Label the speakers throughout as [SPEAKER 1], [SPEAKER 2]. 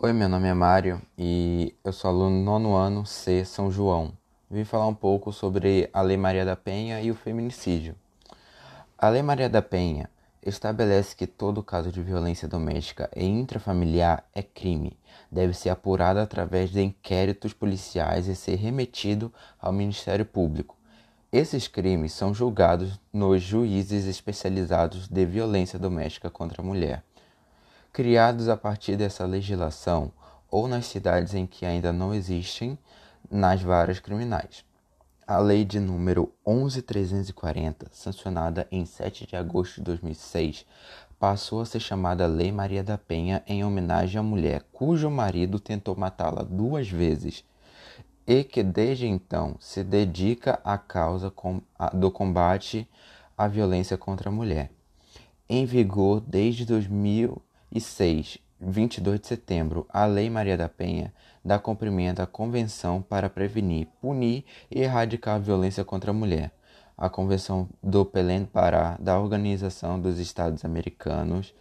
[SPEAKER 1] Oi, meu nome é Mário e eu sou aluno nono ano C São João. Vim falar um pouco sobre a Lei Maria da Penha e o feminicídio. A Lei Maria da Penha estabelece que todo caso de violência doméstica e intrafamiliar é crime, deve ser apurado através de inquéritos policiais e ser remetido ao Ministério Público. Esses crimes são julgados nos juízes especializados de violência doméstica contra a mulher criados a partir dessa legislação ou nas cidades em que ainda não existem nas varas criminais. A lei de número 11340, sancionada em 7 de agosto de 2006, passou a ser chamada Lei Maria da Penha em homenagem à mulher cujo marido tentou matá-la duas vezes e que desde então se dedica à causa do combate à violência contra a mulher. Em vigor desde 2000 e 6, 22 de setembro, a Lei Maria da Penha dá cumprimento à Convenção para prevenir, punir e erradicar a violência contra a mulher. A Convenção do Pelém Pará da Organização dos Estados Americanos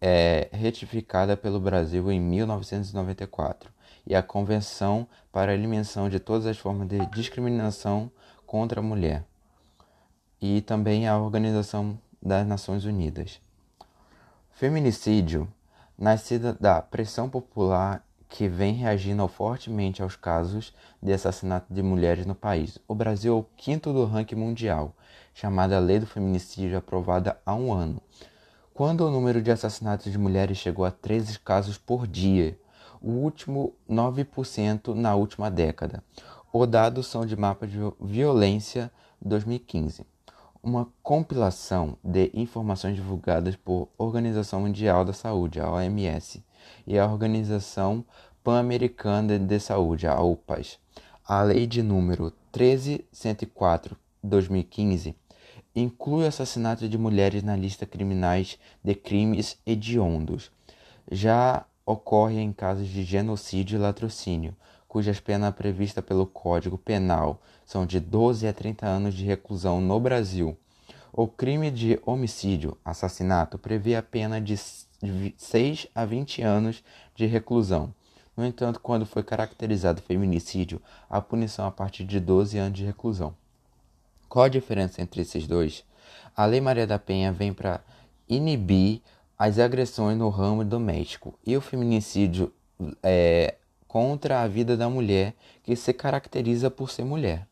[SPEAKER 1] é retificada pelo Brasil em 1994 e a Convenção para a Eliminação de todas as formas de discriminação contra a mulher e também a Organização das Nações Unidas. Feminicídio, nascida da pressão popular que vem reagindo fortemente aos casos de assassinato de mulheres no país. O Brasil é o quinto do ranking mundial, chamada Lei do Feminicídio, aprovada há um ano, quando o número de assassinatos de mulheres chegou a 13 casos por dia, o último 9% na última década. Os dados são de mapa de violência 2015 uma compilação de informações divulgadas por Organização Mundial da Saúde, a OMS, e a Organização Pan-Americana de Saúde, a OPAS. A Lei de número 13104/2015 inclui o assassinato de mulheres na lista criminais de crimes hediondos. Já ocorre em casos de genocídio e latrocínio, cujas penas previstas pelo Código Penal são de 12 a 30 anos de reclusão no Brasil. O crime de homicídio, assassinato, prevê a pena de 6 a 20 anos de reclusão. No entanto, quando foi caracterizado feminicídio, a punição a partir de 12 anos de reclusão. Qual a diferença entre esses dois? A Lei Maria da Penha vem para inibir as agressões no ramo doméstico e o feminicídio é, contra a vida da mulher que se caracteriza por ser mulher.